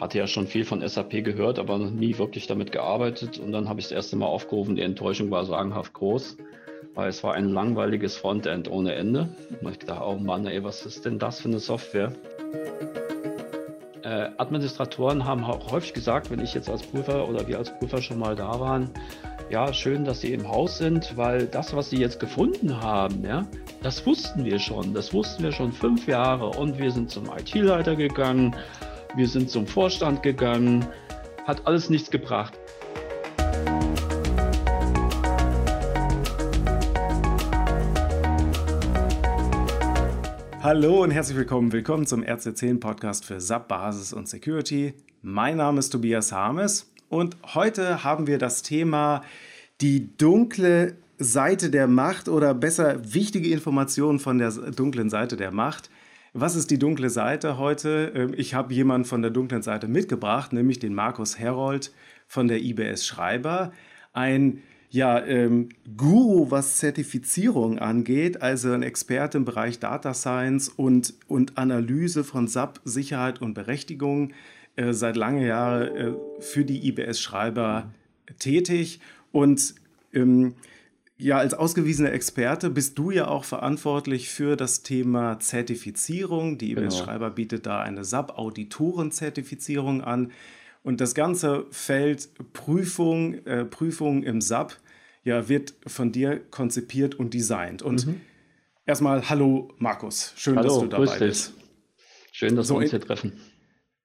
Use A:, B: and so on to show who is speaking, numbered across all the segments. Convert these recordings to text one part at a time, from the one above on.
A: hatte ja schon viel von SAP gehört, aber noch nie wirklich damit gearbeitet. Und dann habe ich das erste Mal aufgerufen. Die Enttäuschung war sagenhaft groß, weil es war ein langweiliges Frontend ohne Ende. Und ich dachte, oh Mann, ey, was ist denn das für eine Software? Äh, Administratoren haben häufig gesagt, wenn ich jetzt als Prüfer oder wir als Prüfer schon mal da waren, ja, schön, dass Sie im Haus sind, weil das, was Sie jetzt gefunden haben, ja, das wussten wir schon. Das wussten wir schon fünf Jahre und wir sind zum IT-Leiter gegangen wir sind zum Vorstand gegangen, hat alles nichts gebracht.
B: Hallo und herzlich willkommen. Willkommen zum RC10 Podcast für SAP Basis und Security. Mein Name ist Tobias Harmes und heute haben wir das Thema die dunkle Seite der Macht oder besser wichtige Informationen von der dunklen Seite der Macht. Was ist die dunkle Seite heute? Ähm, ich habe jemanden von der dunklen Seite mitgebracht, nämlich den Markus Herold von der IBS Schreiber. Ein ja, ähm, Guru, was Zertifizierung angeht, also ein Experte im Bereich Data Science und, und Analyse von SAP, Sicherheit und Berechtigung, äh, seit lange Jahren äh, für die IBS Schreiber tätig. Und ähm, ja, als ausgewiesener Experte bist du ja auch verantwortlich für das Thema Zertifizierung. Die IBS genau. Schreiber bietet da eine SAP-Auditoren-Zertifizierung an. Und das ganze Feld Prüfung, äh, Prüfung im SAP, ja, wird von dir konzipiert und designt. Und mhm. erstmal, hallo Markus, schön, hallo, dass du dabei bist.
A: Schön, dass so, wir uns hier treffen.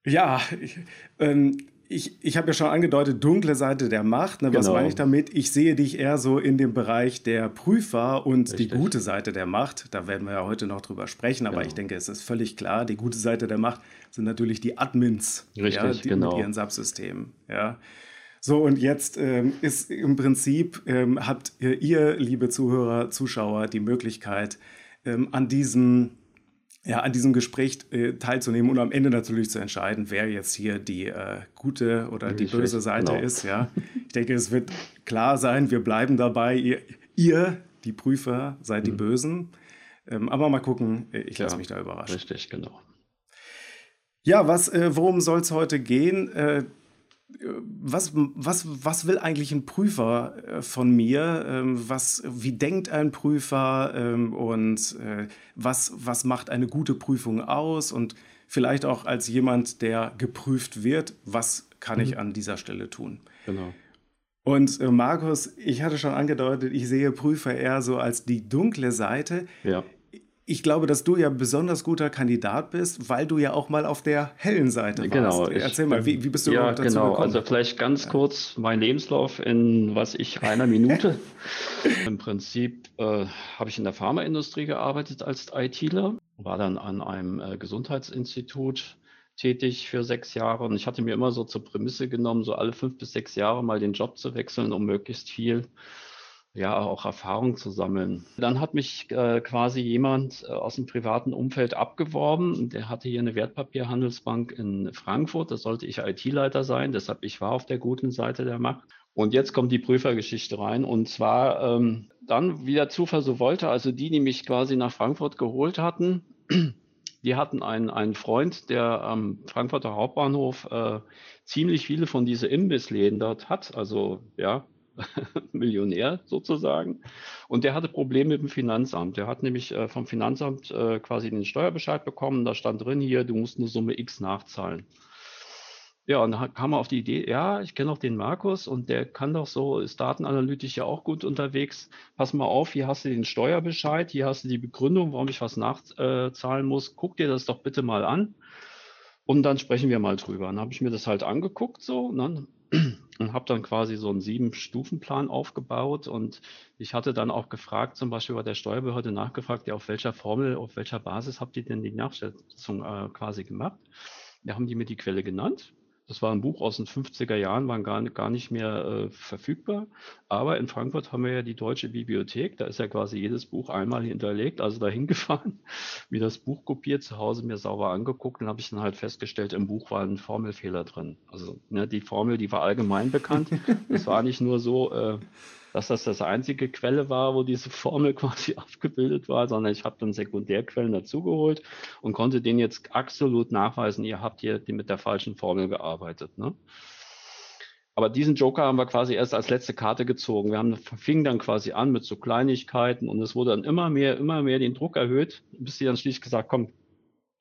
B: Ja, ich, ähm, ich, ich habe ja schon angedeutet, dunkle Seite der Macht. Ne? Was genau. meine ich damit? Ich sehe dich eher so in dem Bereich der Prüfer und Richtig. die gute Seite der Macht. Da werden wir ja heute noch drüber sprechen, aber genau. ich denke, es ist völlig klar, die gute Seite der Macht sind natürlich die Admins
A: Richtig, ja,
B: die
A: genau.
B: mit ihren Subsystemen. Ja. So, und jetzt ähm, ist im Prinzip, ähm, habt ihr, liebe Zuhörer, Zuschauer, die Möglichkeit, ähm, an diesem ja, an diesem Gespräch äh, teilzunehmen und am Ende natürlich zu entscheiden, wer jetzt hier die äh, gute oder die böse Seite genau. ist. Ja. Ich denke, es wird klar sein, wir bleiben dabei. Ihr, ihr die Prüfer, seid mhm. die Bösen. Ähm, aber mal gucken, äh, ich lasse mich da überraschen.
A: Richtig, genau.
B: Ja, was, äh, worum soll es heute gehen? Was, was, was will eigentlich ein Prüfer äh, von mir? Ähm, was, wie denkt ein Prüfer ähm, und äh, was, was macht eine gute Prüfung aus? Und vielleicht auch als jemand, der geprüft wird, was kann ich mhm. an dieser Stelle tun?
A: Genau.
B: Und äh, Markus, ich hatte schon angedeutet, ich sehe Prüfer eher so als die dunkle Seite.
A: Ja
B: ich glaube, dass du ja ein besonders guter Kandidat bist, weil du ja auch mal auf der hellen Seite warst.
A: Genau.
B: Erzähl mal, wie, wie bist du
A: ja, dazu genau. gekommen? Also vielleicht ganz kurz mein Lebenslauf in was ich einer Minute. Im Prinzip äh, habe ich in der Pharmaindustrie gearbeitet als ITler, war dann an einem äh, Gesundheitsinstitut tätig für sechs Jahre und ich hatte mir immer so zur Prämisse genommen, so alle fünf bis sechs Jahre mal den Job zu wechseln, um möglichst viel ja auch Erfahrung zu sammeln. Dann hat mich äh, quasi jemand äh, aus dem privaten Umfeld abgeworben. Der hatte hier eine Wertpapierhandelsbank in Frankfurt. Da sollte ich IT-Leiter sein. Deshalb ich war auf der guten Seite der Macht. Und jetzt kommt die Prüfergeschichte rein. Und zwar ähm, dann, wie der Zufall so wollte, also die, die mich quasi nach Frankfurt geholt hatten, die hatten einen, einen Freund, der am Frankfurter Hauptbahnhof äh, ziemlich viele von diese Imbissläden dort hat. Also ja, Millionär sozusagen. Und der hatte Probleme mit dem Finanzamt. Der hat nämlich äh, vom Finanzamt äh, quasi den Steuerbescheid bekommen. Da stand drin hier, du musst eine Summe X nachzahlen. Ja, und dann kam er auf die Idee, ja, ich kenne auch den Markus und der kann doch so, ist datenanalytisch ja auch gut unterwegs. Pass mal auf, hier hast du den Steuerbescheid, hier hast du die Begründung, warum ich was nachzahlen muss. Guck dir das doch bitte mal an. Und dann sprechen wir mal drüber. Dann habe ich mir das halt angeguckt so. Ne? Und habe dann quasi so einen Sieben-Stufen-Plan aufgebaut und ich hatte dann auch gefragt, zum Beispiel bei der Steuerbehörde nachgefragt, ja, auf welcher Formel, auf welcher Basis habt ihr denn die Nachschätzung äh, quasi gemacht? Da haben die mir die Quelle genannt das war ein Buch aus den 50er Jahren, waren gar, gar nicht mehr äh, verfügbar. Aber in Frankfurt haben wir ja die Deutsche Bibliothek. Da ist ja quasi jedes Buch einmal hinterlegt, also dahin gefahren, wie das Buch kopiert, zu Hause mir sauber angeguckt und habe ich dann halt festgestellt, im Buch war ein Formelfehler drin. Also ne, die Formel, die war allgemein bekannt. Es war nicht nur so, äh, dass das das einzige Quelle war, wo diese Formel quasi abgebildet war, sondern ich habe dann Sekundärquellen dazugeholt und konnte denen jetzt absolut nachweisen, ihr habt hier mit der falschen Formel gearbeitet. Ne? Aber diesen Joker haben wir quasi erst als letzte Karte gezogen. Wir haben, fingen dann quasi an mit so Kleinigkeiten und es wurde dann immer mehr, immer mehr den Druck erhöht, bis sie dann schließlich gesagt, komm,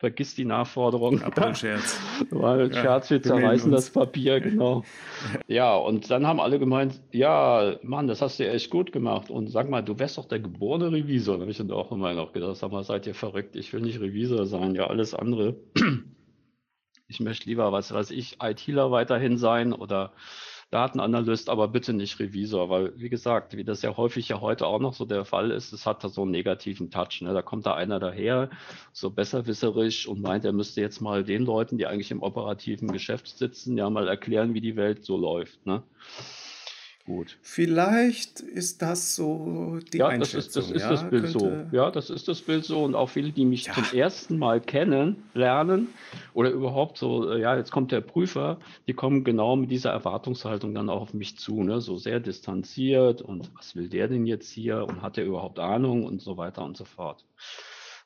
A: vergiss die Nachforderung.
B: April-Scherz.
A: Weil ja, Scherz, wir zerreißen das Papier, genau. ja, und dann haben alle gemeint, ja, Mann, das hast du echt gut gemacht. Und sag mal, du wärst doch der geborene Revisor. Da habe ich dann auch immer noch gedacht, sag mal, seid ihr verrückt? Ich will nicht Revisor sein, ja, alles andere ich möchte lieber, was weiß ich, ITler weiterhin sein oder Datenanalyst, aber bitte nicht Revisor, weil, wie gesagt, wie das ja häufig ja heute auch noch so der Fall ist, es hat da so einen negativen Touch. Ne? Da kommt da einer daher, so besserwisserisch und meint, er müsste jetzt mal den Leuten, die eigentlich im operativen Geschäft sitzen, ja mal erklären, wie die Welt so läuft. Ne?
B: Gut. Vielleicht ist das so
A: die ja, Einschätzung. Das ist, das ist ja, das Bild könnte... so. Ja, das ist das Bild so. Und auch viele, die mich ja. zum ersten Mal kennen, lernen oder überhaupt so, äh, ja, jetzt kommt der Prüfer, die kommen genau mit dieser Erwartungshaltung dann auch auf mich zu. Ne? So sehr distanziert und was will der denn jetzt hier und hat er überhaupt Ahnung und so weiter und so fort.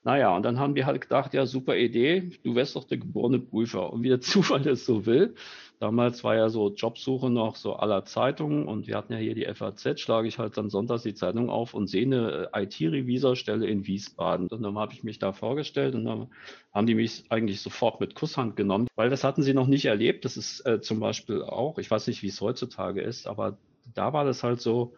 A: Naja, und dann haben wir halt gedacht, ja, super Idee, du wärst doch der geborene Prüfer. Und wie der Zufall es so will, Damals war ja so Jobsuche noch so aller Zeitungen und wir hatten ja hier die FAZ, schlage ich halt dann sonntags die Zeitung auf und sehe eine äh, IT-Revisorstelle in Wiesbaden. Und dann habe ich mich da vorgestellt und dann haben die mich eigentlich sofort mit Kusshand genommen, weil das hatten sie noch nicht erlebt. Das ist äh, zum Beispiel auch, ich weiß nicht, wie es heutzutage ist, aber da war das halt so,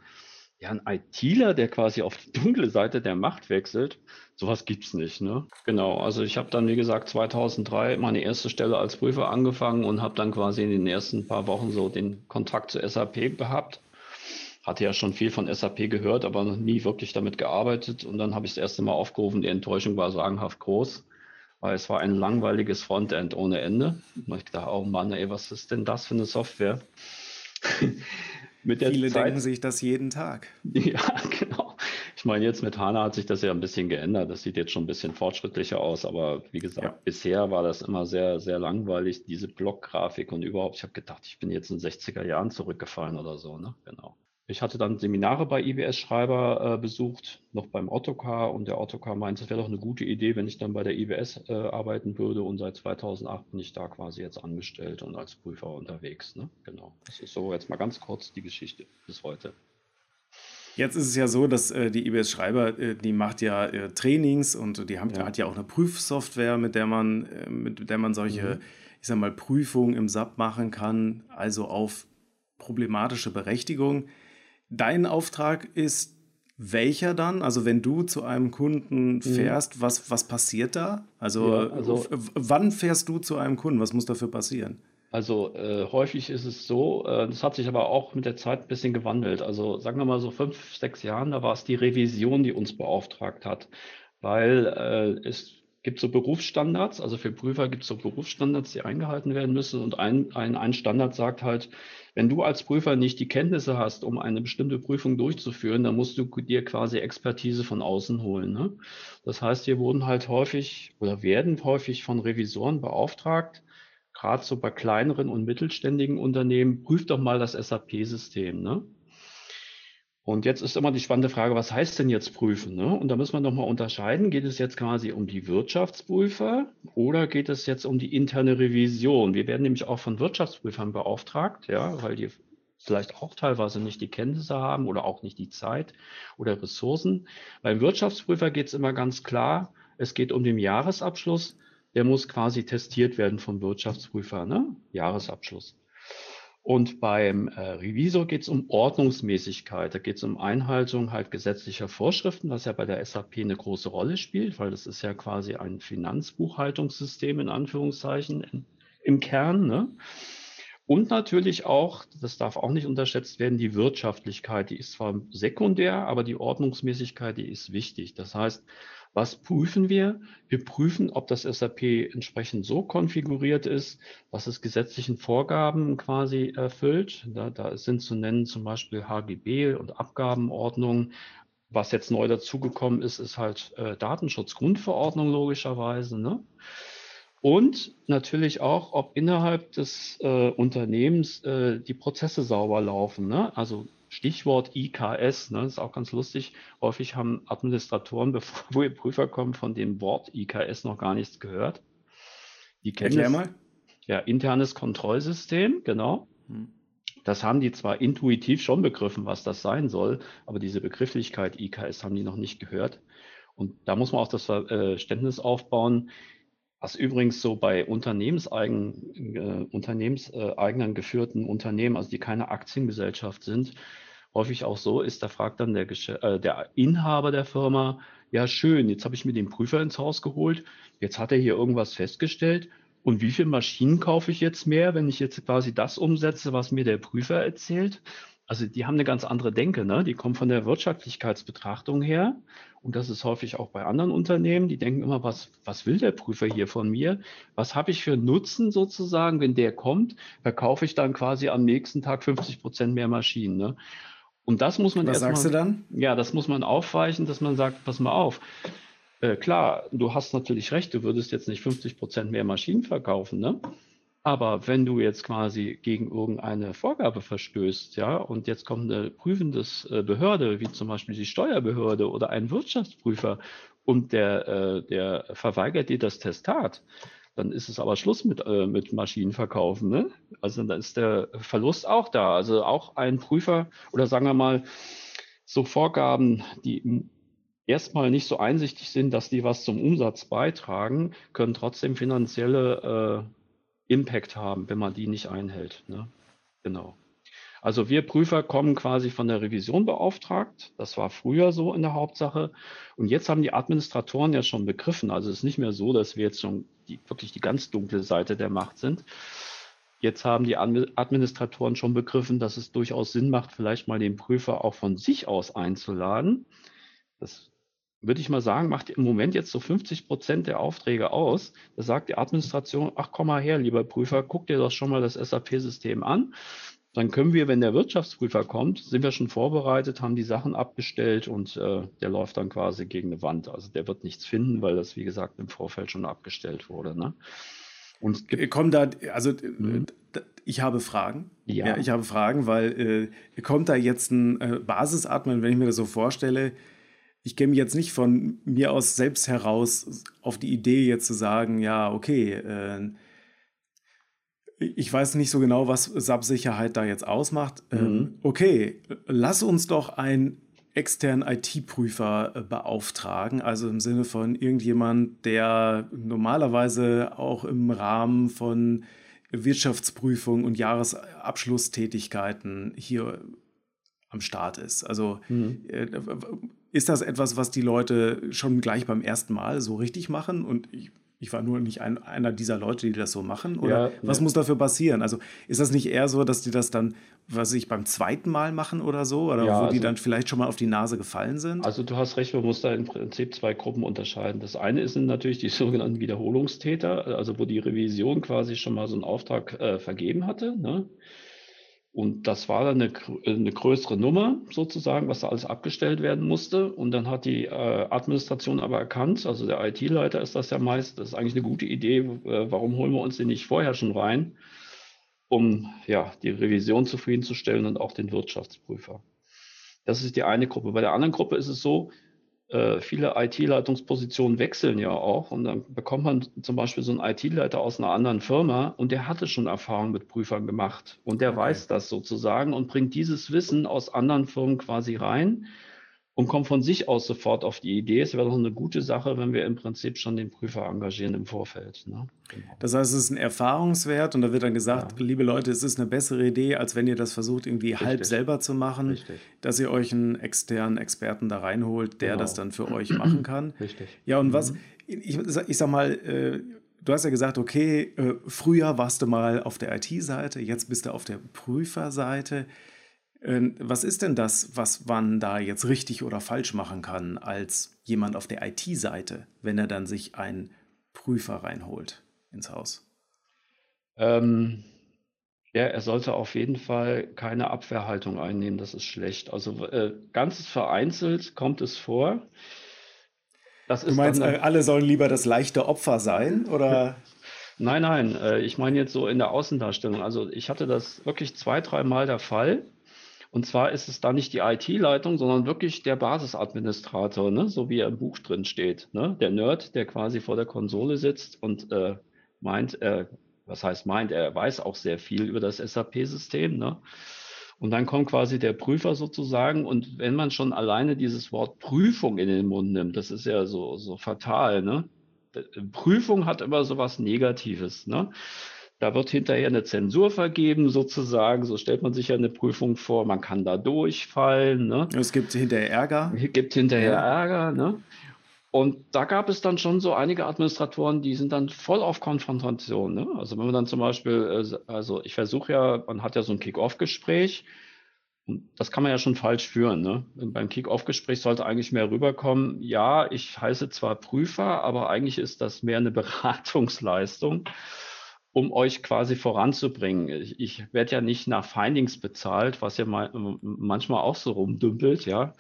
A: ja, ein ITler, der quasi auf die dunkle Seite der Macht wechselt, sowas gibt's nicht, ne? Genau, also ich habe dann, wie gesagt, 2003 meine erste Stelle als Prüfer angefangen und habe dann quasi in den ersten paar Wochen so den Kontakt zu SAP gehabt. Hatte ja schon viel von SAP gehört, aber noch nie wirklich damit gearbeitet. Und dann habe ich das erste Mal aufgerufen, die Enttäuschung war sagenhaft groß, weil es war ein langweiliges Frontend ohne Ende. Und ich dachte, oh Mann, ey, was ist denn das für eine Software?
B: Mit der Viele Zeit, denken sich das jeden Tag.
A: Ja, genau. Ich meine, jetzt mit HANA hat sich das ja ein bisschen geändert. Das sieht jetzt schon ein bisschen fortschrittlicher aus, aber wie gesagt, ja. bisher war das immer sehr, sehr langweilig, diese Blockgrafik und überhaupt. Ich habe gedacht, ich bin jetzt in 60er Jahren zurückgefallen oder so, ne? Genau. Ich hatte dann Seminare bei IBS-Schreiber äh, besucht, noch beim Ottokar und der Ottokar meinte, es wäre doch eine gute Idee, wenn ich dann bei der IBS äh, arbeiten würde und seit 2008 bin ich da quasi jetzt angestellt und als Prüfer unterwegs. Ne? Genau, das ist so jetzt mal ganz kurz die Geschichte bis heute.
B: Jetzt ist es ja so, dass äh, die IBS Schreiber, äh, die macht ja äh, Trainings und die haben, ja. hat ja auch eine Prüfsoftware, mit der man, äh, mit der man solche, mhm. ich sag mal, Prüfungen im SAP machen kann, also auf problematische Berechtigung. Dein Auftrag ist welcher dann? Also wenn du zu einem Kunden mhm. fährst, mhm. was, was passiert da? Also, ja, also wann fährst du zu einem Kunden? Was muss dafür passieren?
A: Also äh, häufig ist es so, äh, das hat sich aber auch mit der Zeit ein bisschen gewandelt. Also sagen wir mal so fünf, sechs Jahren, da war es die Revision, die uns beauftragt hat, weil äh, es gibt so Berufsstandards, also für Prüfer gibt es so Berufsstandards, die eingehalten werden müssen und ein, ein, ein Standard sagt halt, wenn du als Prüfer nicht die Kenntnisse hast, um eine bestimmte Prüfung durchzuführen, dann musst du dir quasi Expertise von außen holen. Ne? Das heißt, hier wurden halt häufig oder werden häufig von Revisoren beauftragt, gerade so bei kleineren und mittelständigen Unternehmen, prüft doch mal das SAP-System. Ne? Und jetzt ist immer die spannende Frage, was heißt denn jetzt prüfen? Ne? Und da muss man nochmal unterscheiden, geht es jetzt quasi um die Wirtschaftsprüfer oder geht es jetzt um die interne Revision? Wir werden nämlich auch von Wirtschaftsprüfern beauftragt, ja, weil die vielleicht auch teilweise nicht die Kenntnisse haben oder auch nicht die Zeit oder Ressourcen. Beim Wirtschaftsprüfer geht es immer ganz klar, es geht um den Jahresabschluss, der muss quasi testiert werden vom Wirtschaftsprüfer, ne? Jahresabschluss. Und beim äh, Revisor geht es um Ordnungsmäßigkeit. Da geht es um Einhaltung halt gesetzlicher Vorschriften, was ja bei der SAP eine große Rolle spielt, weil das ist ja quasi ein Finanzbuchhaltungssystem in Anführungszeichen in, im Kern. Ne? Und natürlich auch, das darf auch nicht unterschätzt werden, die Wirtschaftlichkeit. Die ist zwar sekundär, aber die Ordnungsmäßigkeit, die ist wichtig. Das heißt, was prüfen wir? Wir prüfen, ob das SAP entsprechend so konfiguriert ist, dass es gesetzlichen Vorgaben quasi erfüllt. Da, da sind zu nennen zum Beispiel HGB und Abgabenordnung. Was jetzt neu dazugekommen ist, ist halt äh, Datenschutzgrundverordnung logischerweise. Ne? Und natürlich auch, ob innerhalb des äh, Unternehmens äh, die Prozesse sauber laufen. Ne? Also Stichwort IKS, ne, ist auch ganz lustig. Häufig haben Administratoren, bevor wir Prüfer kommen, von dem Wort IKS noch gar nichts gehört.
B: Die kennen Erklär mal.
A: Ja, internes Kontrollsystem, genau. Hm. Das haben die zwar intuitiv schon begriffen, was das sein soll, aber diese Begrifflichkeit IKS haben die noch nicht gehört. Und da muss man auch das Verständnis aufbauen, was übrigens so bei unternehmenseigen, äh, unternehmenseigenen geführten Unternehmen, also die keine Aktiengesellschaft sind, häufig auch so ist, da fragt dann der, äh, der Inhaber der Firma, ja schön, jetzt habe ich mir den Prüfer ins Haus geholt, jetzt hat er hier irgendwas festgestellt und wie viele Maschinen kaufe ich jetzt mehr, wenn ich jetzt quasi das umsetze, was mir der Prüfer erzählt? Also die haben eine ganz andere Denke, ne? Die kommen von der Wirtschaftlichkeitsbetrachtung her. Und das ist häufig auch bei anderen Unternehmen. Die denken immer, was, was will der Prüfer hier von mir? Was habe ich für Nutzen sozusagen, wenn der kommt? Verkaufe ich dann quasi am nächsten Tag 50 Prozent mehr Maschinen. Ne? Und das muss man
B: Was sagst mal, du dann?
A: Ja, das muss man aufweichen, dass man sagt, pass mal auf. Äh, klar, du hast natürlich recht, du würdest jetzt nicht 50 Prozent mehr Maschinen verkaufen, ne? Aber wenn du jetzt quasi gegen irgendeine Vorgabe verstößt, ja, und jetzt kommt eine prüfende äh, Behörde, wie zum Beispiel die Steuerbehörde oder ein Wirtschaftsprüfer, und der, äh, der verweigert dir das Testat, dann ist es aber Schluss mit, äh, mit Maschinenverkaufen. Ne? Also dann ist der Verlust auch da. Also auch ein Prüfer oder sagen wir mal so Vorgaben, die erstmal nicht so einsichtig sind, dass die was zum Umsatz beitragen, können trotzdem finanzielle Impact haben, wenn man die nicht einhält. Ne? Genau. Also wir Prüfer kommen quasi von der Revision beauftragt. Das war früher so in der Hauptsache. Und jetzt haben die Administratoren ja schon begriffen. Also es ist nicht mehr so, dass wir jetzt schon die, wirklich die ganz dunkle Seite der Macht sind. Jetzt haben die Administratoren schon begriffen, dass es durchaus Sinn macht, vielleicht mal den Prüfer auch von sich aus einzuladen. Das würde ich mal sagen, macht im Moment jetzt so 50 Prozent der Aufträge aus. Da sagt die Administration, ach komm mal her, lieber Prüfer, guck dir doch schon mal das SAP-System an. Dann können wir, wenn der Wirtschaftsprüfer kommt, sind wir schon vorbereitet, haben die Sachen abgestellt und äh, der läuft dann quasi gegen eine Wand. Also der wird nichts finden, weil das, wie gesagt, im Vorfeld schon abgestellt wurde. Ne?
B: Und kommen da, also mhm. ich habe Fragen. Ja. ja. ich habe Fragen, weil äh, kommt da jetzt ein äh, Basisatmen, wenn ich mir das so vorstelle, ich käme jetzt nicht von mir aus selbst heraus auf die Idee, jetzt zu sagen, ja, okay, äh, ich weiß nicht so genau, was SAP-Sicherheit da jetzt ausmacht. Ähm, mhm. okay, lass uns doch einen externen IT-Prüfer äh, beauftragen, also im Sinne von irgendjemand, der normalerweise auch im Rahmen von Wirtschaftsprüfung und Jahresabschlusstätigkeiten hier am Start ist. Also mhm. äh, ist das etwas, was die Leute schon gleich beim ersten Mal so richtig machen? Und ich, ich war nur nicht ein, einer dieser Leute, die das so machen. Oder ja, was ja. muss dafür passieren? Also ist das nicht eher so, dass die das dann, was ich beim zweiten Mal machen oder so? Oder ja, wo also, die dann vielleicht schon mal auf die Nase gefallen sind?
A: Also du hast recht, man muss da im Prinzip zwei Gruppen unterscheiden. Das eine sind natürlich die sogenannten Wiederholungstäter, also wo die Revision quasi schon mal so einen Auftrag äh, vergeben hatte. Ne? Und das war dann eine, eine, größere Nummer sozusagen, was da alles abgestellt werden musste. Und dann hat die äh, Administration aber erkannt, also der IT-Leiter ist das ja meist, das ist eigentlich eine gute Idee, äh, warum holen wir uns den nicht vorher schon rein, um ja, die Revision zufriedenzustellen und auch den Wirtschaftsprüfer. Das ist die eine Gruppe. Bei der anderen Gruppe ist es so, äh, viele IT-Leitungspositionen wechseln ja auch. Und dann bekommt man zum Beispiel so einen IT-Leiter aus einer anderen Firma und der hatte schon Erfahrung mit Prüfern gemacht. Und der okay. weiß das sozusagen und bringt dieses Wissen aus anderen Firmen quasi rein und kommt von sich aus sofort auf die Idee, es wäre doch eine gute Sache, wenn wir im Prinzip schon den Prüfer engagieren im Vorfeld. Ne?
B: Genau. Das heißt, es ist ein Erfahrungswert und da wird dann gesagt, ja. liebe Leute, es ist eine bessere Idee, als wenn ihr das versucht, irgendwie Richtig. halb selber zu machen, Richtig. dass ihr euch einen externen Experten da reinholt, der genau. das dann für euch machen kann.
A: Richtig.
B: Ja, und mhm. was, ich, ich sag mal, äh, du hast ja gesagt, okay, äh, früher warst du mal auf der IT-Seite, jetzt bist du auf der Prüferseite. Ähm, was ist denn das, was man da jetzt richtig oder falsch machen kann als jemand auf der IT-Seite, wenn er dann sich einen Prüfer reinholt ins Haus?
A: Ähm, ja, er sollte auf jeden Fall keine Abwehrhaltung einnehmen, das ist schlecht. Also äh, ganz vereinzelt kommt es vor.
B: Das du meinst, dann, alle sollen lieber das leichte Opfer sein, oder?
A: nein, nein, äh, ich meine jetzt so in der Außendarstellung. Also ich hatte das wirklich zwei, dreimal der Fall Und zwar ist es da nicht die IT-Leitung, sondern wirklich der Basisadministrator, ne? so wie er im Buch drin steht. Ne? Der Nerd, der quasi vor der Konsole sitzt und äh, meint, äh, was heißt meint, er weiß auch sehr viel über das SAP-System. Ne? Und dann kommt quasi der Prüfer sozusagen. Und wenn man schon alleine dieses Wort Prüfung in den Mund nimmt, das ist ja so, so fatal. Ne? Prüfung hat immer so was Negatives. Ne? Da wird hinterher eine Zensur vergeben, sozusagen. So stellt man sich ja eine Prüfung vor. Man kann da durchfallen. Ne?
B: Es gibt hinterher Ärger.
A: Es gibt hinterher ja. Ärger. Ne? Und da gab es dann schon so einige Administratoren, die sind dann voll auf Konfrontation. Ne? Also wenn man dann zum Beispiel, äh, also ich versuche ja, man hat ja so ein Kick-Off-Gespräch. Und das kann man ja schon falsch führen. Ne? Beim Kick-Off-Gespräch sollte eigentlich mehr rüberkommen, ja, ich heiße zwar Prüfer, aber eigentlich ist das mehr eine Beratungsleistung um euch quasi voranzubringen. Ich, ich werde ja nicht nach Findings bezahlt, was ja mal, manchmal auch so rumdümpelt, ja.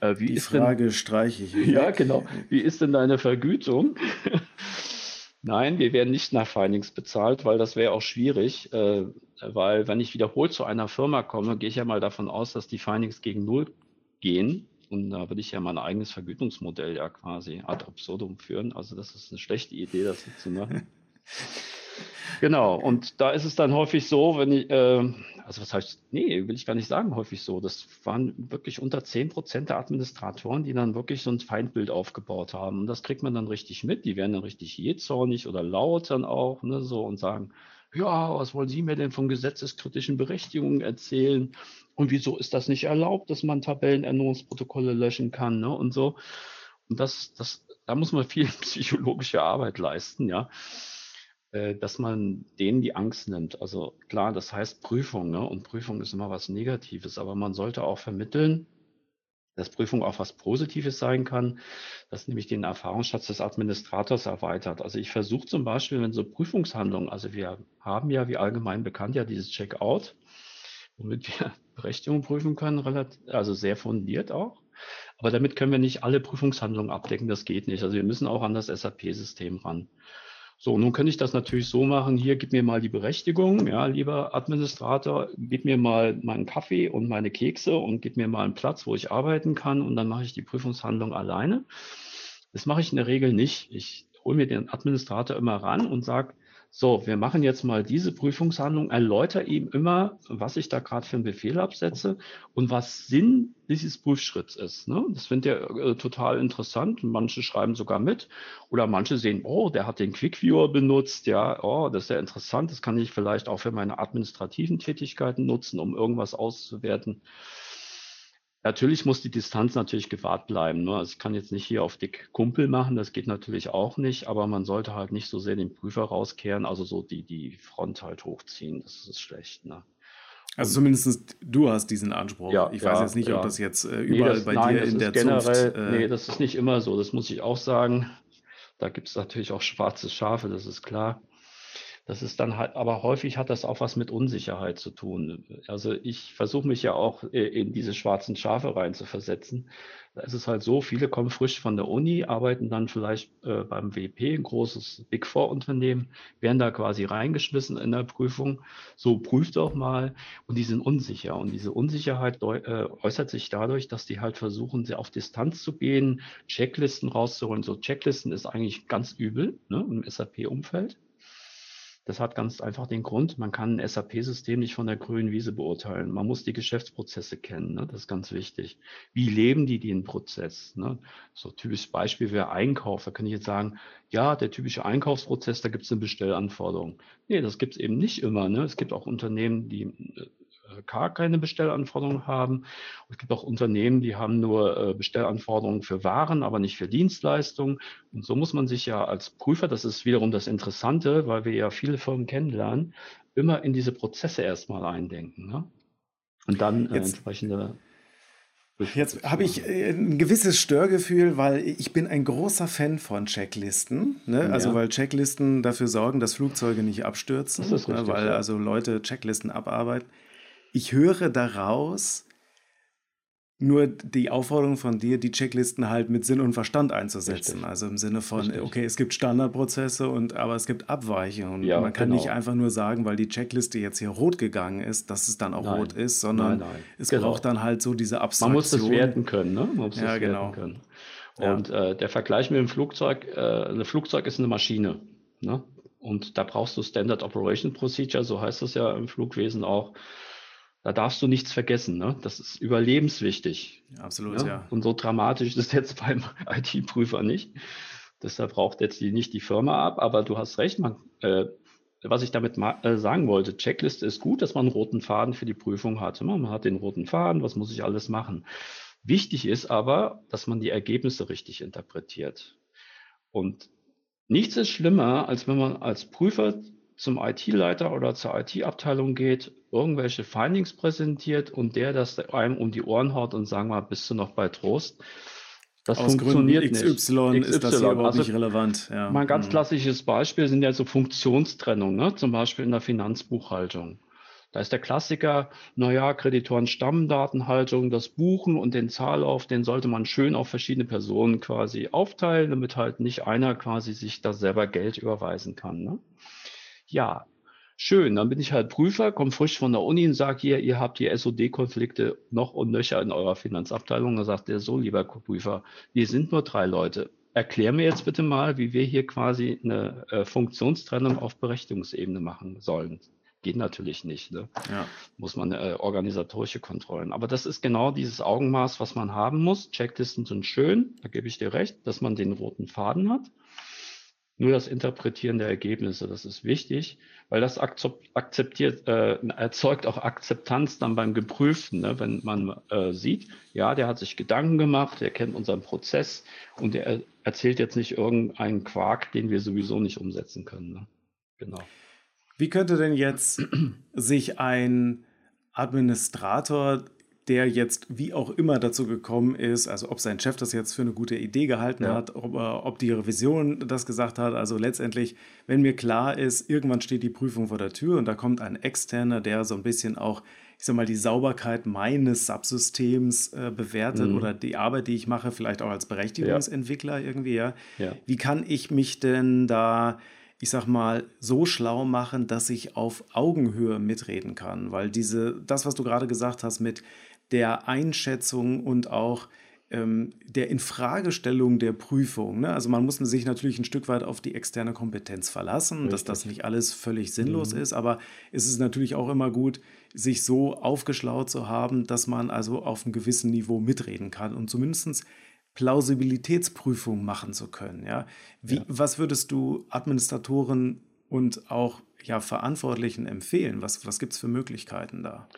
B: Äh, wie Die Frage denn, streiche ich.
A: Ja, genau. Wie ist denn deine Vergütung? Nein, wir werden nicht nach Findings bezahlt, weil das wäre auch schwierig, äh, weil wenn ich wiederholt zu einer Firma komme, gehe ich ja mal davon aus, dass die Findings gegen Null gehen. Und da würde ich ja mein eigenes Vergütungsmodell ja quasi ad absurdum führen. Also das ist eine schlechte Idee, das so zu machen. Genau, und da ist es dann häufig so, wenn ich, äh, also was heißt, nee, will ich gar nicht sagen, häufig so. Das waren wirklich unter 10 Prozent der Administratoren, die dann wirklich so ein Feindbild aufgebaut haben. Und das kriegt man dann richtig mit. Die werden dann richtig jähzornig oder laut dann auch, ne, so und sagen, ja, was wollen Sie mir denn von gesetzeskritischen Berechtigungen erzählen? Und wieso ist das nicht erlaubt, dass man Tabellenänderungsprotokolle löschen kann, ne, und so. Und das, das, da muss man viel psychologische Arbeit leisten, ja. Äh, dass man denen die Angst nimmt. Also klar, das heißt Prüfung, ne? und Prüfung ist immer was Negatives, aber man sollte auch vermitteln, dass Prüfung auch was Positives sein kann, das nämlich den Erfahrungsschatz des Administrators erweitert. Also ich versuche zum Beispiel, wenn so Prüfungshandlungen, also wir haben ja, wie allgemein bekannt, ja dieses Checkout, womit wir Berechtigungen prüfen können, relativ, also sehr fundiert auch. Aber damit können wir nicht alle Prüfungshandlungen abdecken, das geht nicht. Also wir müssen auch an das SAP-System ran. So, nun könnte ich das natürlich so machen, hier gib mir mal die Berechtigung, ja, lieber Administrator, gib mir mal meinen Kaffee und meine Kekse und gib mir mal einen Platz, wo ich arbeiten kann und dann mache ich die Prüfungshandlung alleine. Das mache ich in der Regel nicht. Ich hole mir den Administrator immer ran und sage, so, wir machen jetzt mal diese Prüfungshandlung, erläutere ihm immer, was ich da gerade für einen Befehl absetze und was Sinn dieses Prüfschritts ist. Ne? Das finde ich äh, total interessant. Manche schreiben sogar mit oder manche sehen, oh, der hat den Quickviewer benutzt, ja, oh, das ist ja interessant, das kann ich vielleicht auch für meine administrativen Tätigkeiten nutzen, um irgendwas auszuwerten. Natürlich muss die Distanz natürlich gewahrt bleiben. Ne? Also ich kann jetzt nicht hier auf dick Kumpel machen, das geht natürlich auch nicht, aber man sollte halt nicht so sehr den Prüfer rauskehren, also so die, die Front halt hochziehen. Das ist schlecht. Ne?
B: Also zumindest du hast diesen Anspruch. Ja, ich weiß jetzt nicht, ja. ob das jetzt äh, überall nee, das, bei nein, dir in der generell, Zunft...
A: Äh, nee, das ist nicht immer so, das muss ich auch sagen. Da gibt es natürlich auch schwarze Schafe, das ist klar. Das ist dann halt, aber häufig hat das auch was mit Unsicherheit zu tun. Also ich versuche mich ja auch äh, in diese schwarzen Schafe rein zu versetzen. Da ist es halt so, viele kommen frisch von der Uni, arbeiten dann vielleicht äh, beim WP, ein großes Big Four Unternehmen, werden da quasi reingeschmissen in der Prüfung. So prüft doch mal und die sind unsicher. Und diese Unsicherheit äh, äußert sich dadurch, dass die halt versuchen, sie auf Distanz zu gehen, Checklisten rauszuholen. So Checklisten ist eigentlich ganz übel ne, im SAP-Umfeld das hat ganz einfach den Grund, man kann ein SAP-System nicht von der grünen Wiese beurteilen. Man muss die Geschäftsprozesse kennen, ne? das ist ganz wichtig. Wie leben die den Prozess? Ne? So typisches Beispiel wäre Einkauf. Da kann ich jetzt sagen, ja, der typische Einkaufsprozess, da gibt es eine Bestellanforderung. Nee, das gibt es eben nicht immer. Ne? Es gibt auch Unternehmen, die äh, gar keine Bestellanforderungen haben. Es gibt auch Unternehmen, die haben nur äh, Bestellanforderungen für Waren, aber nicht für Dienstleistungen. Und so muss man sich ja als Prüfer, das ist wiederum das Interessante, weil wir ja viele Firmen kennenlernen, immer in diese Prozesse erstmal eindenken. Ne? Und dann äh, entsprechende
B: Jetzt habe ich äh, ein gewisses Störgefühl, weil ich bin ein großer Fan von Checklisten. Ne? Ja. Also weil Checklisten dafür sorgen, dass Flugzeuge nicht abstürzen, das ist ne? richtig, weil ja. also Leute Checklisten abarbeiten. Ich höre daraus, nur die Aufforderung von dir, die Checklisten halt mit Sinn und Verstand einzusetzen. Richtig. Also im Sinne von, Richtig. okay, es gibt Standardprozesse und aber es gibt Abweichungen. Ja, man kann genau. nicht einfach nur sagen, weil die Checkliste jetzt hier rot gegangen ist, dass es dann auch nein. rot ist, sondern nein, nein. es genau. braucht dann halt so diese Abstraktion.
A: Man muss das werten können, ne? Man muss ja, das genau. können. Und ja. äh, der Vergleich mit dem Flugzeug, äh, ein Flugzeug ist eine Maschine. Ne? Und da brauchst du Standard Operation Procedure, so heißt das ja im Flugwesen auch. Da darfst du nichts vergessen. Ne? Das ist überlebenswichtig.
B: Absolut, ja? ja.
A: Und so dramatisch ist es jetzt beim IT-Prüfer nicht. Deshalb braucht jetzt die, nicht die Firma ab, aber du hast recht, man, äh, was ich damit äh, sagen wollte, Checkliste ist gut, dass man einen roten Faden für die Prüfung hat. Man hat den roten Faden, was muss ich alles machen? Wichtig ist aber, dass man die Ergebnisse richtig interpretiert. Und nichts ist schlimmer, als wenn man als Prüfer zum IT-Leiter oder zur IT-Abteilung geht, irgendwelche Findings präsentiert und der das einem um die Ohren haut und sagen mal, bist du noch bei Trost?
B: Das Aus funktioniert Gründen XY nicht. XY ist das hier überhaupt also, nicht relevant.
A: Ja. Mal ein ganz mhm. klassisches Beispiel sind ja so Funktionstrennung, ne? zum Beispiel in der Finanzbuchhaltung. Da ist der Klassiker, naja, Kreditoren Stammdatenhaltung, das Buchen und den Zahllauf, den sollte man schön auf verschiedene Personen quasi aufteilen, damit halt nicht einer quasi sich da selber Geld überweisen kann. Ne? Ja, schön, dann bin ich halt Prüfer, komme frisch von der Uni und sage hier, ihr habt die SOD-Konflikte noch und nöcher in eurer Finanzabteilung. Da sagt der so, lieber Prüfer, wir sind nur drei Leute. Erklär mir jetzt bitte mal, wie wir hier quasi eine äh, Funktionstrennung auf Berechtigungsebene machen sollen. Geht natürlich nicht. Ne? Ja. Muss man äh, organisatorische Kontrollen. Aber das ist genau dieses Augenmaß, was man haben muss. Checklisten sind schön, da gebe ich dir recht, dass man den roten Faden hat. Nur das Interpretieren der Ergebnisse, das ist wichtig, weil das akzeptiert, äh, erzeugt auch Akzeptanz dann beim Geprüften, ne? wenn man äh, sieht, ja, der hat sich Gedanken gemacht, der kennt unseren Prozess und der erzählt jetzt nicht irgendeinen Quark, den wir sowieso nicht umsetzen können. Ne?
B: Genau. Wie könnte denn jetzt sich ein Administrator der jetzt wie auch immer dazu gekommen ist, also ob sein Chef das jetzt für eine gute Idee gehalten ja. hat, ob, ob, die Revision das gesagt hat. Also letztendlich, wenn mir klar ist, irgendwann steht die Prüfung vor der Tür und da kommt ein externer, der so ein bisschen auch, ich sag mal, die Sauberkeit meines Subsystems äh, bewertet mhm. oder die Arbeit, die ich mache, vielleicht auch als Berechtigungsentwickler ja. irgendwie, ja? ja. Wie kann ich mich denn da ich sag mal, so schlau machen, dass ich auf Augenhöhe mitreden kann. Weil diese, das, was du gerade gesagt hast mit, der Einschätzung und auch ähm, der Infragestellung der Prüfung. Ne? Also man muss sich natürlich ein Stück weit auf die externe Kompetenz verlassen, Richtig. dass das nicht alles völlig sinnlos mhm. ist, aber es ist natürlich auch immer gut, sich so aufgeschlaut zu haben, dass man also auf einem gewissen Niveau mitreden kann und zumindest Plausibilitätsprüfung machen zu können. Ja? Wie, ja. Was würdest du Administratoren und auch ja, Verantwortlichen empfehlen? Was, was gibt es für Möglichkeiten da?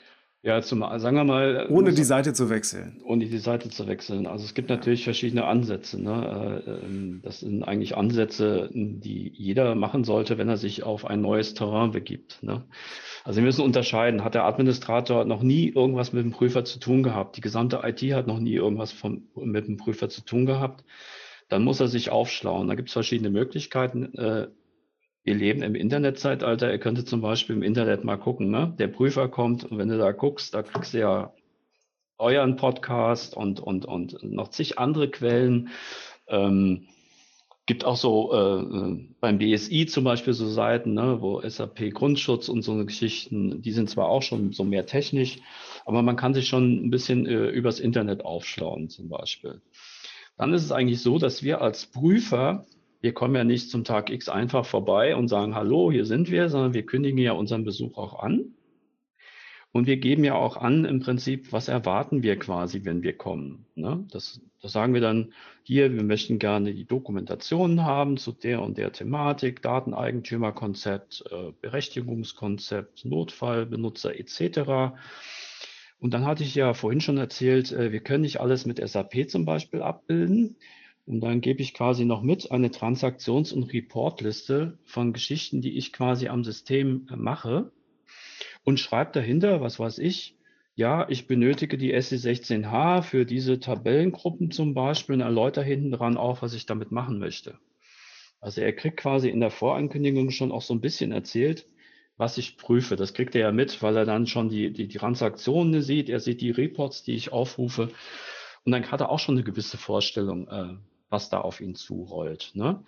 A: Ja, zum, sagen wir mal.
B: Ohne die Seite zu wechseln.
A: Ohne die Seite zu wechseln. Also es gibt natürlich verschiedene Ansätze. Ne? Äh, ähm, das sind eigentlich Ansätze, die jeder machen sollte, wenn er sich auf ein neues Terrain begibt. Ne? Also wir müssen unterscheiden. Hat der Administrator noch nie irgendwas mit dem Prüfer zu tun gehabt? Die gesamte IT hat noch nie irgendwas vom, mit dem Prüfer zu tun gehabt. Dann muss er sich aufschlauen. Da gibt es verschiedene Möglichkeiten. Wir leben im Internetzeitalter. Ihr könntet zum Beispiel im Internet mal gucken. Ne? Der Prüfer kommt und wenn du da guckst, da kriegst du ja euren Podcast und, und, und noch zig andere Quellen. Ähm, gibt auch so äh, äh beim BSI zum Beispiel so Seiten, ne, wo SAP Grundschutz und so eine Geschichten, die sind zwar auch schon so mehr technisch, aber man kann sich schon ein bisschen äh, übers Internet aufschlauen zum Beispiel. Dann ist es eigentlich so, dass wir als Prüfer wir kommen ja nicht zum Tag X einfach vorbei und sagen, hallo, hier sind wir, sondern wir kündigen ja unseren Besuch auch an. Und wir geben ja auch an, im Prinzip, was erwarten wir quasi, wenn wir kommen. Ne? Das, das sagen wir dann hier, wir möchten gerne die Dokumentation haben zu der und der Thematik, Dateneigentümerkonzept, äh, Berechtigungskonzept, Notfallbenutzer etc. Und dann hatte ich ja vorhin schon erzählt, äh, wir können nicht alles mit SAP zum Beispiel abbilden. Und dann gebe ich quasi noch mit eine Transaktions- und Reportliste von Geschichten, die ich quasi am System äh, mache und schreibe dahinter, was weiß ich, ja, ich benötige die SE16H für diese Tabellengruppen zum Beispiel und erläutere hinten dran auch, was ich damit machen möchte. Also er kriegt quasi in der Vorankündigung schon auch so ein bisschen erzählt, was ich prüfe. Das kriegt er ja mit, weil er dann schon die, die, die Transaktionen sieht, er sieht die Reports, die ich aufrufe. Und dann hat er auch schon eine gewisse Vorstellung, äh, was da auf ihn zurollt. Ne?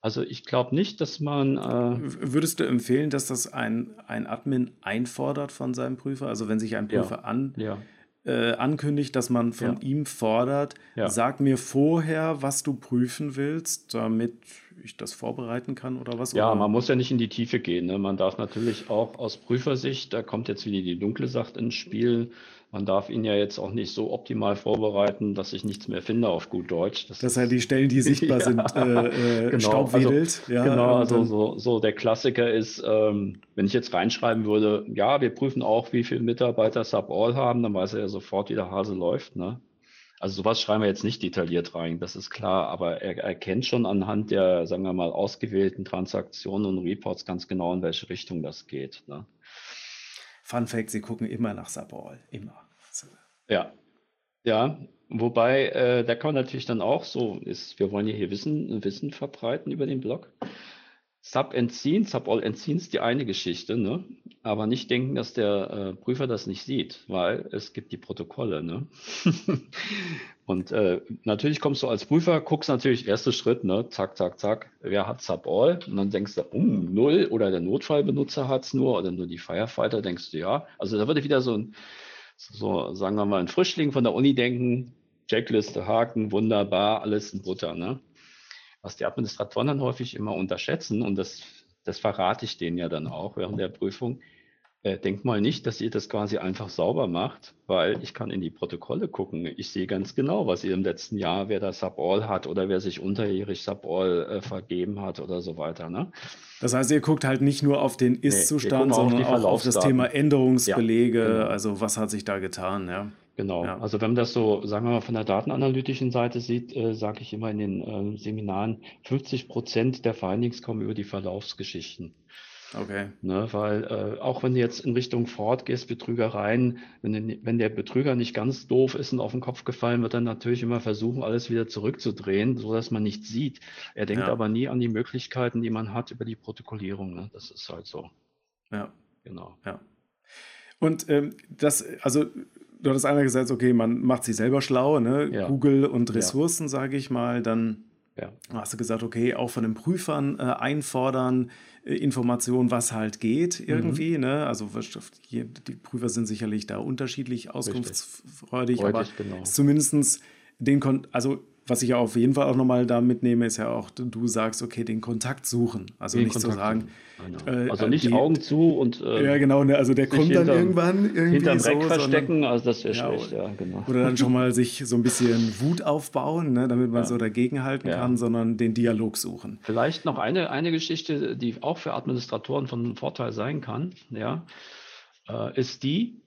A: Also ich glaube nicht, dass man.
B: Äh Würdest du empfehlen, dass das ein, ein Admin einfordert von seinem Prüfer? Also wenn sich ein Prüfer ja, an, ja. Äh, ankündigt, dass man von ja. ihm fordert, sag mir vorher, was du prüfen willst, damit ich das vorbereiten kann oder was?
A: Ja,
B: oder?
A: man muss ja nicht in die Tiefe gehen. Ne? Man darf natürlich auch aus Prüfersicht, da kommt jetzt wieder die dunkle Sache ins Spiel, man darf ihn ja jetzt auch nicht so optimal vorbereiten, dass ich nichts mehr finde auf gut Deutsch.
B: Das dass halt die Stellen, die sichtbar sind, äh, äh, genau,
A: staubwedelt. Also, ja, genau, also so, so der Klassiker ist, ähm, wenn ich jetzt reinschreiben würde, ja, wir prüfen auch, wie viele Mitarbeiter Sub-All haben, dann weiß er ja sofort, wie der Hase läuft. Ne? Also sowas schreiben wir jetzt nicht detailliert rein, das ist klar, aber er erkennt schon anhand der, sagen wir mal, ausgewählten Transaktionen und Reports ganz genau, in welche Richtung das geht. Ne?
B: Fun Fact, sie gucken immer nach Saball, immer.
A: Ja, ja, wobei, äh, da kann man natürlich dann auch so, ist, wir wollen ja hier Wissen, Wissen verbreiten über den Blog. Sub entziehen, Sub all entziehen ist die eine Geschichte, ne? Aber nicht denken, dass der äh, Prüfer das nicht sieht, weil es gibt die Protokolle, ne? und äh, natürlich kommst du als Prüfer, guckst natürlich, erster Schritt, ne? Zack, zack, zack, wer hat Sub all? Und dann denkst du, um, null oder der Notfallbenutzer hat es nur oder nur die Firefighter, denkst du, ja. Also da würde wieder so ein, so sagen wir mal, ein Frischling von der Uni denken, Checkliste, Haken, wunderbar, alles in Butter, ne? Was die Administratoren dann häufig immer unterschätzen, und das, das verrate ich denen ja dann auch während der Prüfung, äh, denkt mal nicht, dass ihr das quasi einfach sauber macht, weil ich kann in die Protokolle gucken. Ich sehe ganz genau, was ihr im letzten Jahr, wer da Sub-All hat oder wer sich unterjährig Sub-All äh, vergeben hat oder so weiter. Ne?
B: Das heißt, ihr guckt halt nicht nur auf den Ist-Zustand, nee, sondern auch auf das Thema Änderungsbelege, ja, genau. also was hat sich da getan, ja.
A: Genau. Ja. Also wenn man das so, sagen wir mal, von der datenanalytischen Seite sieht, äh, sage ich immer in den äh, Seminaren, 50 Prozent der Findings kommen über die Verlaufsgeschichten. Okay. Ne, weil äh, auch wenn du jetzt in Richtung Ford gehst, Betrügereien, wenn, wenn der Betrüger nicht ganz doof ist und auf den Kopf gefallen, wird er natürlich immer versuchen, alles wieder zurückzudrehen, so dass man nichts sieht. Er denkt ja. aber nie an die Möglichkeiten, die man hat über die Protokollierung. Ne? Das ist halt so.
B: Ja. Genau. Ja. Und ähm, das, also du hattest einmal gesagt, okay, man macht sich selber schlau, ne? Ja. Google und Ressourcen, ja. sage ich mal, dann ja. hast du gesagt, okay, auch von den Prüfern äh, einfordern, äh, Informationen, was halt geht irgendwie. Mhm. Ne? Also die Prüfer sind sicherlich da unterschiedlich auskunftsfreudig, aber genau. zumindest den, Kon also was ich auf jeden Fall auch nochmal da mitnehme, ist ja auch, du sagst, okay, den Kontakt suchen. Also den nicht Kontakt zu sagen.
A: Genau. Äh, also nicht die, Augen zu und.
B: Äh, ja, genau, ne, also der kommt dann irgendwann irgendwie.
A: Hinterm so, verstecken, sondern, also das wäre ja, schlecht, ja, genau.
B: Oder dann schon mal sich so ein bisschen Wut aufbauen, ne, damit man ja. so dagegenhalten ja. kann, sondern den Dialog suchen.
A: Vielleicht noch eine, eine Geschichte, die auch für Administratoren von Vorteil sein kann, ja, äh, ist die,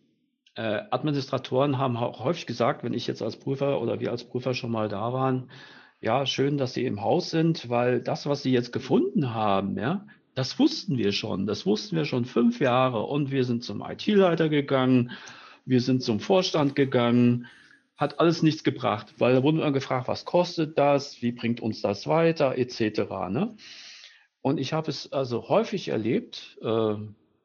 A: äh, Administratoren haben auch häufig gesagt, wenn ich jetzt als Prüfer oder wir als Prüfer schon mal da waren, ja, schön, dass Sie im Haus sind, weil das, was Sie jetzt gefunden haben, ja, das wussten wir schon. Das wussten wir schon fünf Jahre und wir sind zum IT-Leiter gegangen, wir sind zum Vorstand gegangen, hat alles nichts gebracht, weil da wurde immer gefragt, was kostet das, wie bringt uns das weiter, etc. Ne? Und ich habe es also häufig erlebt, äh,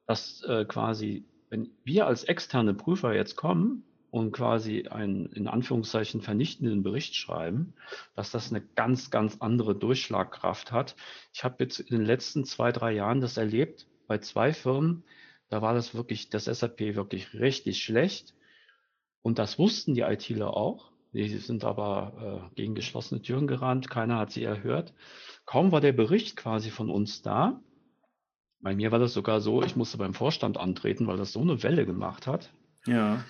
A: dass äh, quasi wenn wir als externe Prüfer jetzt kommen und quasi einen in Anführungszeichen vernichtenden Bericht schreiben, dass das eine ganz, ganz andere Durchschlagkraft hat. Ich habe jetzt in den letzten zwei, drei Jahren das erlebt bei zwei Firmen, da war das wirklich, das SAP wirklich richtig schlecht. Und das wussten die ITler auch. Die sind aber äh, gegen geschlossene Türen gerannt, keiner hat sie erhört. Kaum war der Bericht quasi von uns da, bei mir war das sogar so, ich musste beim Vorstand antreten, weil das so eine Welle gemacht hat.
B: Ja.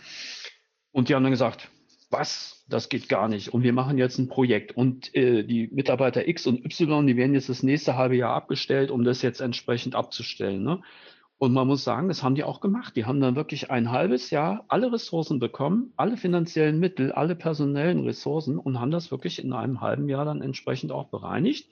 A: Und die haben dann gesagt, was, das geht gar nicht. Und wir machen jetzt ein Projekt. Und äh, die Mitarbeiter X und Y, die werden jetzt das nächste halbe Jahr abgestellt, um das jetzt entsprechend abzustellen. Ne? Und man muss sagen, das haben die auch gemacht. Die haben dann wirklich ein halbes Jahr alle Ressourcen bekommen, alle finanziellen Mittel, alle personellen Ressourcen und haben das wirklich in einem halben Jahr dann entsprechend auch bereinigt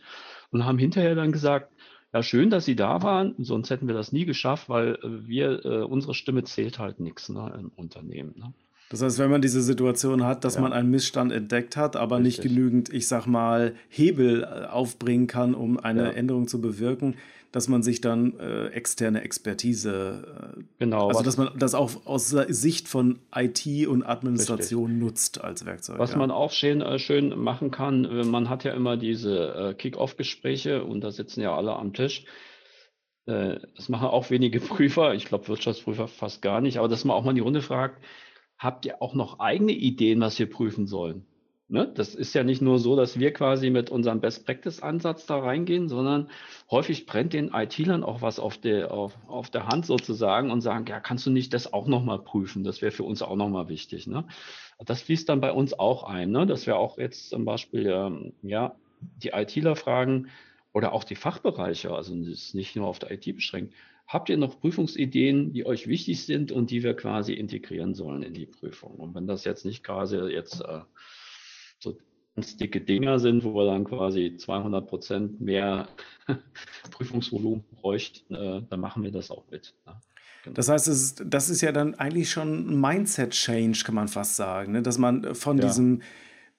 A: und haben hinterher dann gesagt, ja, schön, dass Sie da waren, sonst hätten wir das nie geschafft, weil äh, wir, äh, unsere Stimme zählt halt nichts ne, im Unternehmen. Ne?
B: Das heißt, wenn man diese Situation hat, dass ja. man einen Missstand entdeckt hat, aber Richtig. nicht genügend, ich sag mal, Hebel äh, aufbringen kann, um eine ja. Änderung zu bewirken, dass man sich dann äh, externe Expertise, äh, genau, also dass man das auch aus Sicht von IT und Administration Richtig. nutzt als Werkzeug.
A: Was ja. man auch schön, äh, schön machen kann, äh, man hat ja immer diese äh, Kick-Off-Gespräche und da sitzen ja alle am Tisch. Das machen auch wenige Prüfer, ich glaube Wirtschaftsprüfer fast gar nicht, aber dass man auch mal die Runde fragt, habt ihr auch noch eigene Ideen, was wir prüfen sollen? Ne? Das ist ja nicht nur so, dass wir quasi mit unserem Best-Practice-Ansatz da reingehen, sondern häufig brennt den IT-Lern auch was auf der, auf, auf der Hand sozusagen und sagen, ja, kannst du nicht das auch nochmal prüfen? Das wäre für uns auch nochmal wichtig. Ne? Das fließt dann bei uns auch ein, ne? dass wir auch jetzt zum Beispiel ähm, ja, die ITler fragen oder auch die Fachbereiche, also das ist nicht nur auf der IT beschränkt, Habt ihr noch Prüfungsideen, die euch wichtig sind und die wir quasi integrieren sollen in die Prüfung? Und wenn das jetzt nicht quasi jetzt äh, so ganz dicke Dinger sind, wo wir dann quasi 200 Prozent mehr Prüfungsvolumen bräuchten, äh, dann machen wir das auch mit.
B: Ne? Genau. Das heißt, ist, das ist ja dann eigentlich schon ein Mindset-Change, kann man fast sagen, ne? dass man von ja. diesem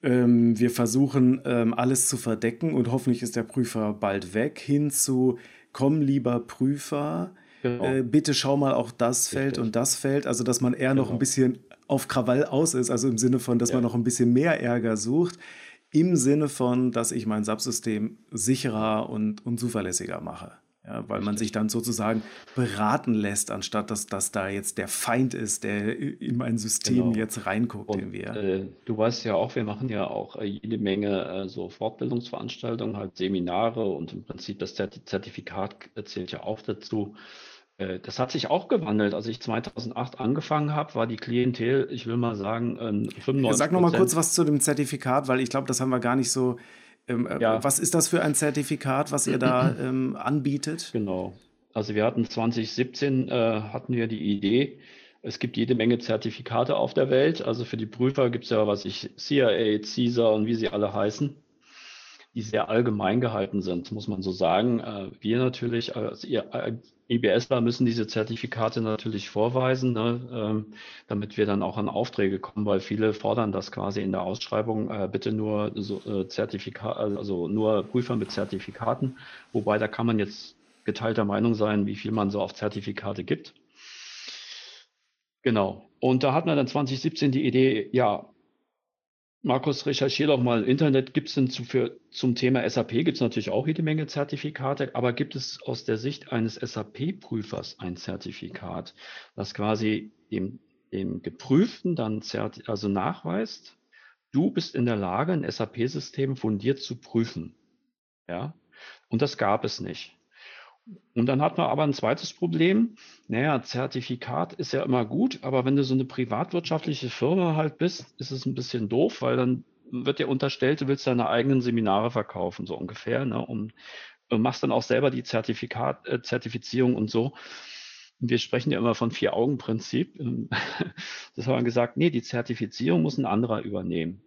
B: ähm, wir versuchen ähm, alles zu verdecken und hoffentlich ist der Prüfer bald weg, hin zu komm lieber Prüfer, genau. äh, bitte schau mal auch das Richtig. Feld und das Feld. Also, dass man eher genau. noch ein bisschen auf Krawall aus ist, also im Sinne von, dass ja. man noch ein bisschen mehr Ärger sucht, im Sinne von, dass ich mein Subsystem sicherer und, und zuverlässiger mache. Ja, weil man sich dann sozusagen beraten lässt, anstatt dass das da jetzt der Feind ist, der in mein System genau. jetzt reinguckt. Und,
A: äh, du weißt ja auch, wir machen ja auch äh, jede Menge äh, so Fortbildungsveranstaltungen, halt Seminare und im Prinzip das Zertifikat zählt ja auch dazu. Äh, das hat sich auch gewandelt. Als ich 2008 angefangen habe, war die Klientel, ich will mal sagen, 95
B: Sag noch mal kurz was zu dem Zertifikat, weil ich glaube, das haben wir gar nicht so ähm, äh, ja. Was ist das für ein Zertifikat, was ihr da ähm, anbietet?
A: Genau. Also wir hatten 2017 äh, hatten wir die Idee, es gibt jede Menge Zertifikate auf der Welt. Also für die Prüfer gibt es ja, was ich, CIA, CISA und wie sie alle heißen, die sehr allgemein gehalten sind, muss man so sagen. Äh, wir natürlich als IBSler müssen diese Zertifikate natürlich vorweisen, ne, ähm, damit wir dann auch an Aufträge kommen, weil viele fordern das quasi in der Ausschreibung, äh, bitte nur so, äh, Zertifikat, also nur Prüfer mit Zertifikaten, wobei da kann man jetzt geteilter Meinung sein, wie viel man so auf Zertifikate gibt. Genau. Und da hat man dann 2017 die Idee, ja, Markus, recherchiere doch mal. Internet gibt es denn zu, für, zum Thema SAP, gibt es natürlich auch jede Menge Zertifikate, aber gibt es aus der Sicht eines SAP-Prüfers ein Zertifikat, das quasi dem, dem Geprüften dann also nachweist, du bist in der Lage, ein SAP-System fundiert zu prüfen. Ja, und das gab es nicht. Und dann hat man aber ein zweites Problem. Naja, Zertifikat ist ja immer gut, aber wenn du so eine privatwirtschaftliche Firma halt bist, ist es ein bisschen doof, weil dann wird dir unterstellt, du willst deine eigenen Seminare verkaufen, so ungefähr, ne? und, und machst dann auch selber die Zertifikat, äh, Zertifizierung und so. Wir sprechen ja immer von Vier-Augen-Prinzip. Das haben wir gesagt, nee, die Zertifizierung muss ein anderer übernehmen.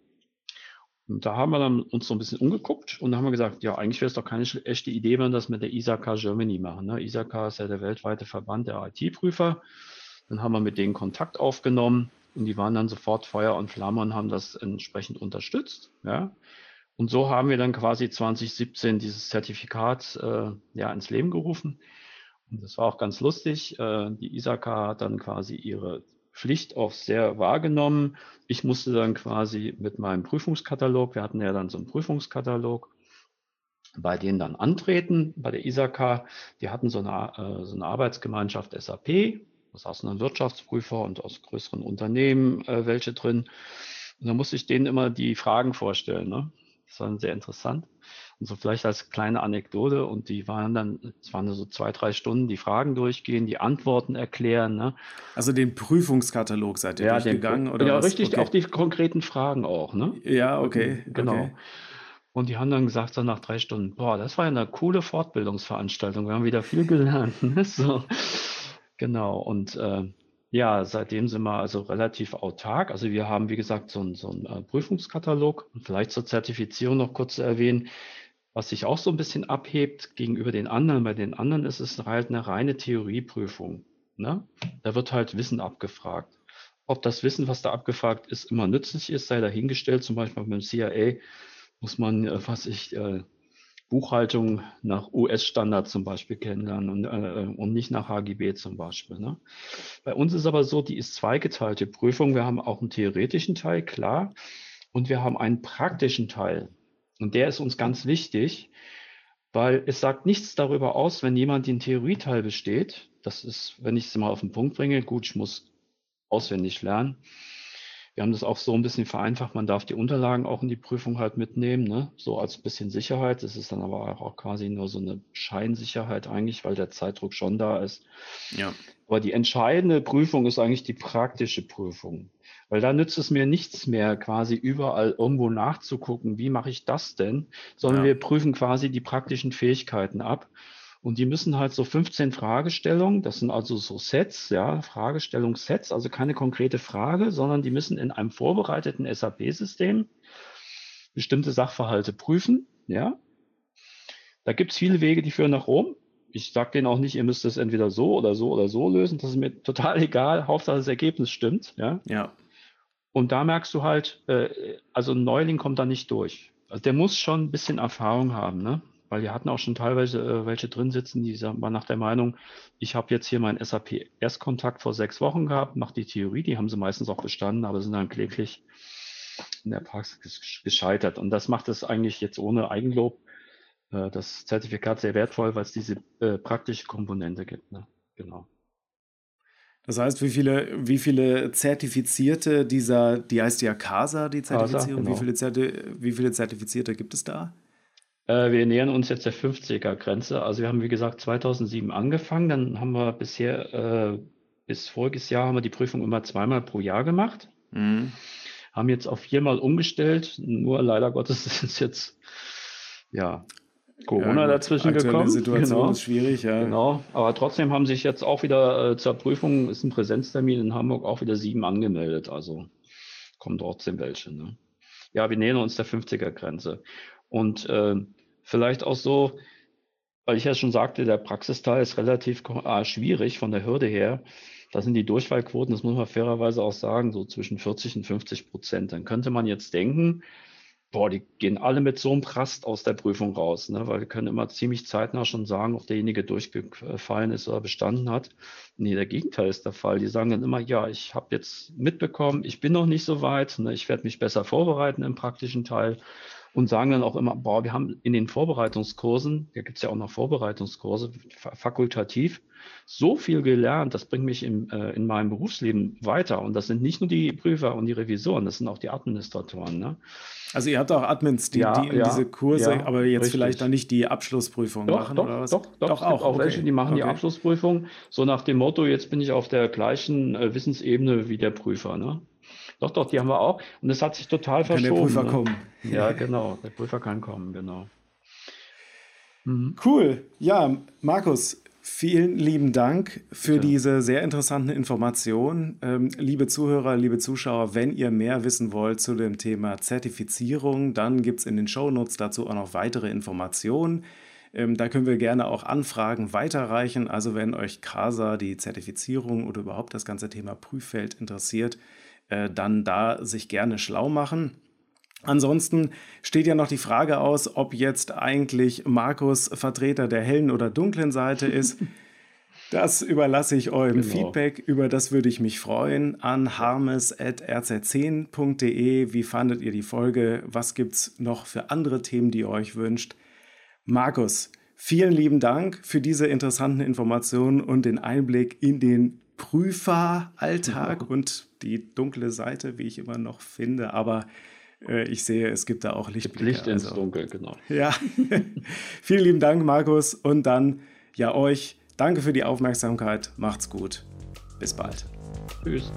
A: Und da haben wir dann uns so ein bisschen umgeguckt und haben wir gesagt, ja, eigentlich wäre es doch keine echte Idee, wenn wir das mit der ISAK Germany machen. Ne? ISAK ist ja der weltweite Verband der IT-Prüfer. Dann haben wir mit denen Kontakt aufgenommen und die waren dann sofort Feuer und Flamme und haben das entsprechend unterstützt. Ja? Und so haben wir dann quasi 2017 dieses Zertifikat äh, ja, ins Leben gerufen. Und das war auch ganz lustig. Äh, die ISAK hat dann quasi ihre Pflicht auch sehr wahrgenommen. Ich musste dann quasi mit meinem Prüfungskatalog, wir hatten ja dann so einen Prüfungskatalog, bei denen dann antreten, bei der ISAK. Die hatten so eine, äh, so eine Arbeitsgemeinschaft SAP, da saßen dann Wirtschaftsprüfer und aus größeren Unternehmen äh, welche drin. Und da musste ich denen immer die Fragen vorstellen. Ne? Das war sehr interessant. Und so vielleicht als kleine Anekdote. Und die waren dann, es waren so zwei, drei Stunden, die Fragen durchgehen, die Antworten erklären. Ne?
B: Also den Prüfungskatalog seid ihr ja, durchgegangen?
A: oder ja, was? richtig, okay. auch die konkreten Fragen auch. Ne?
B: Ja, okay.
A: Genau.
B: Okay.
A: Und die haben dann gesagt, so nach drei Stunden, boah, das war ja eine coole Fortbildungsveranstaltung. Wir haben wieder viel gelernt. Ne? So. Genau. Und äh, ja, seitdem sind wir also relativ autark. Also wir haben, wie gesagt, so einen, so einen äh, Prüfungskatalog. Und vielleicht zur Zertifizierung noch kurz zu erwähnen. Was sich auch so ein bisschen abhebt gegenüber den anderen, bei den anderen ist es halt eine reine Theorieprüfung. Ne? Da wird halt Wissen abgefragt. ob das Wissen, was da abgefragt ist, immer nützlich ist, sei dahingestellt. Zum Beispiel beim CIA muss man, äh, was ich, äh, Buchhaltung nach US-Standard zum Beispiel kennenlernen und, äh, und nicht nach HGB zum Beispiel. Ne? Bei uns ist aber so, die ist zweigeteilte Prüfung. Wir haben auch einen theoretischen Teil, klar, und wir haben einen praktischen Teil. Und der ist uns ganz wichtig, weil es sagt nichts darüber aus, wenn jemand den Theorieteil besteht. Das ist, wenn ich es mal auf den Punkt bringe, gut, ich muss auswendig lernen. Wir haben das auch so ein bisschen vereinfacht. Man darf die Unterlagen auch in die Prüfung halt mitnehmen, ne? so als bisschen Sicherheit. Das ist dann aber auch quasi nur so eine Scheinsicherheit eigentlich, weil der Zeitdruck schon da ist. Ja. Aber die entscheidende Prüfung ist eigentlich die praktische Prüfung. Weil da nützt es mir nichts mehr, quasi überall irgendwo nachzugucken, wie mache ich das denn, sondern ja. wir prüfen quasi die praktischen Fähigkeiten ab. Und die müssen halt so 15 Fragestellungen, das sind also so Sets, ja, Fragestellungssets, also keine konkrete Frage, sondern die müssen in einem vorbereiteten SAP-System bestimmte Sachverhalte prüfen, ja. Da gibt es viele Wege, die führen nach Rom. Ich sage denen auch nicht, ihr müsst es entweder so oder so oder so lösen. Das ist mir total egal. Hauptsache das Ergebnis stimmt, ja.
B: Ja.
A: Und da merkst du halt, äh, also ein Neuling kommt da nicht durch. Also der muss schon ein bisschen Erfahrung haben, ne? weil wir hatten auch schon teilweise äh, welche drin sitzen, die waren nach der Meinung, ich habe jetzt hier meinen SAP Erstkontakt vor sechs Wochen gehabt, mache die Theorie, die haben sie meistens auch bestanden, aber sind dann kläglich in der Praxis gescheitert. Und das macht es eigentlich jetzt ohne Eigenlob äh, das Zertifikat sehr wertvoll, weil es diese äh, praktische Komponente gibt. Ne? Genau.
B: Das heißt, wie viele, wie viele Zertifizierte dieser, die heißt ja CASA, die Zertifizierung, CASA, genau. wie, viele Zerti wie viele Zertifizierte gibt es da?
A: Äh, wir nähern uns jetzt der 50er-Grenze. Also wir haben, wie gesagt, 2007 angefangen. Dann haben wir bisher, äh, bis voriges Jahr haben wir die Prüfung immer zweimal pro Jahr gemacht. Mhm. Haben jetzt auf viermal umgestellt. Nur leider Gottes ist jetzt, ja, Corona ja, dazwischen gekommen. Die
B: Situation genau. ist schwierig, ja.
A: Genau, aber trotzdem haben sich jetzt auch wieder äh, zur Prüfung, ist ein Präsenztermin in Hamburg, auch wieder sieben angemeldet. Also kommen trotzdem welche. Ne? Ja, wir nähern uns der 50er-Grenze. Und äh, vielleicht auch so, weil ich ja schon sagte, der Praxisteil ist relativ äh, schwierig von der Hürde her. Da sind die Durchfallquoten, das muss man fairerweise auch sagen, so zwischen 40 und 50 Prozent. Dann könnte man jetzt denken, boah, die gehen alle mit so einem Prast aus der Prüfung raus, ne? weil wir können immer ziemlich zeitnah schon sagen, ob derjenige durchgefallen ist oder bestanden hat. Nee, der Gegenteil ist der Fall. Die sagen dann immer, ja, ich habe jetzt mitbekommen, ich bin noch nicht so weit, ne? ich werde mich besser vorbereiten im praktischen Teil und sagen dann auch immer, boah, wir haben in den Vorbereitungskursen, da gibt es ja auch noch Vorbereitungskurse, fakultativ, so viel gelernt, das bringt mich im, äh, in meinem Berufsleben weiter. Und das sind nicht nur die Prüfer und die Revisoren, das sind auch die Administratoren. Ne?
B: Also ihr habt auch Admins, die, ja, die ja, diese Kurse, ja, aber jetzt richtig. vielleicht dann nicht die Abschlussprüfung
A: doch,
B: machen
A: doch,
B: oder was?
A: Doch, doch, doch auch. auch okay. welche, die machen okay. die Abschlussprüfung, so nach dem Motto, jetzt bin ich auf der gleichen äh, Wissensebene wie der Prüfer. Ne? Doch, doch, die haben wir auch. Und es hat sich total kann verschoben.
B: Kann der Prüfer ne? kommen.
A: Ja, genau. Der Prüfer kann kommen, genau.
B: Mhm. Cool. Ja, Markus, vielen lieben Dank für Bitte. diese sehr interessanten Informationen. Ähm, liebe Zuhörer, liebe Zuschauer, wenn ihr mehr wissen wollt zu dem Thema Zertifizierung, dann gibt es in den Shownotes dazu auch noch weitere Informationen. Ähm, da können wir gerne auch Anfragen weiterreichen. Also wenn euch CASA, die Zertifizierung oder überhaupt das ganze Thema Prüffeld interessiert, äh, dann da sich gerne schlau machen. Ansonsten steht ja noch die Frage aus, ob jetzt eigentlich Markus Vertreter der hellen oder dunklen Seite ist. Das überlasse ich eurem genau. Feedback. Über das würde ich mich freuen. An harmes.rz10.de. Wie fandet ihr die Folge? Was gibt es noch für andere Themen, die ihr euch wünscht? Markus, vielen lieben Dank für diese interessanten Informationen und den Einblick in den Prüferalltag und die dunkle Seite, wie ich immer noch finde. Aber äh, ich sehe, es gibt da auch Lichtblicke.
A: Licht ins also, Dunkel, genau.
B: Ja. Vielen lieben Dank, Markus. Und dann ja euch. Danke für die Aufmerksamkeit. Macht's gut. Bis bald.
A: Tschüss.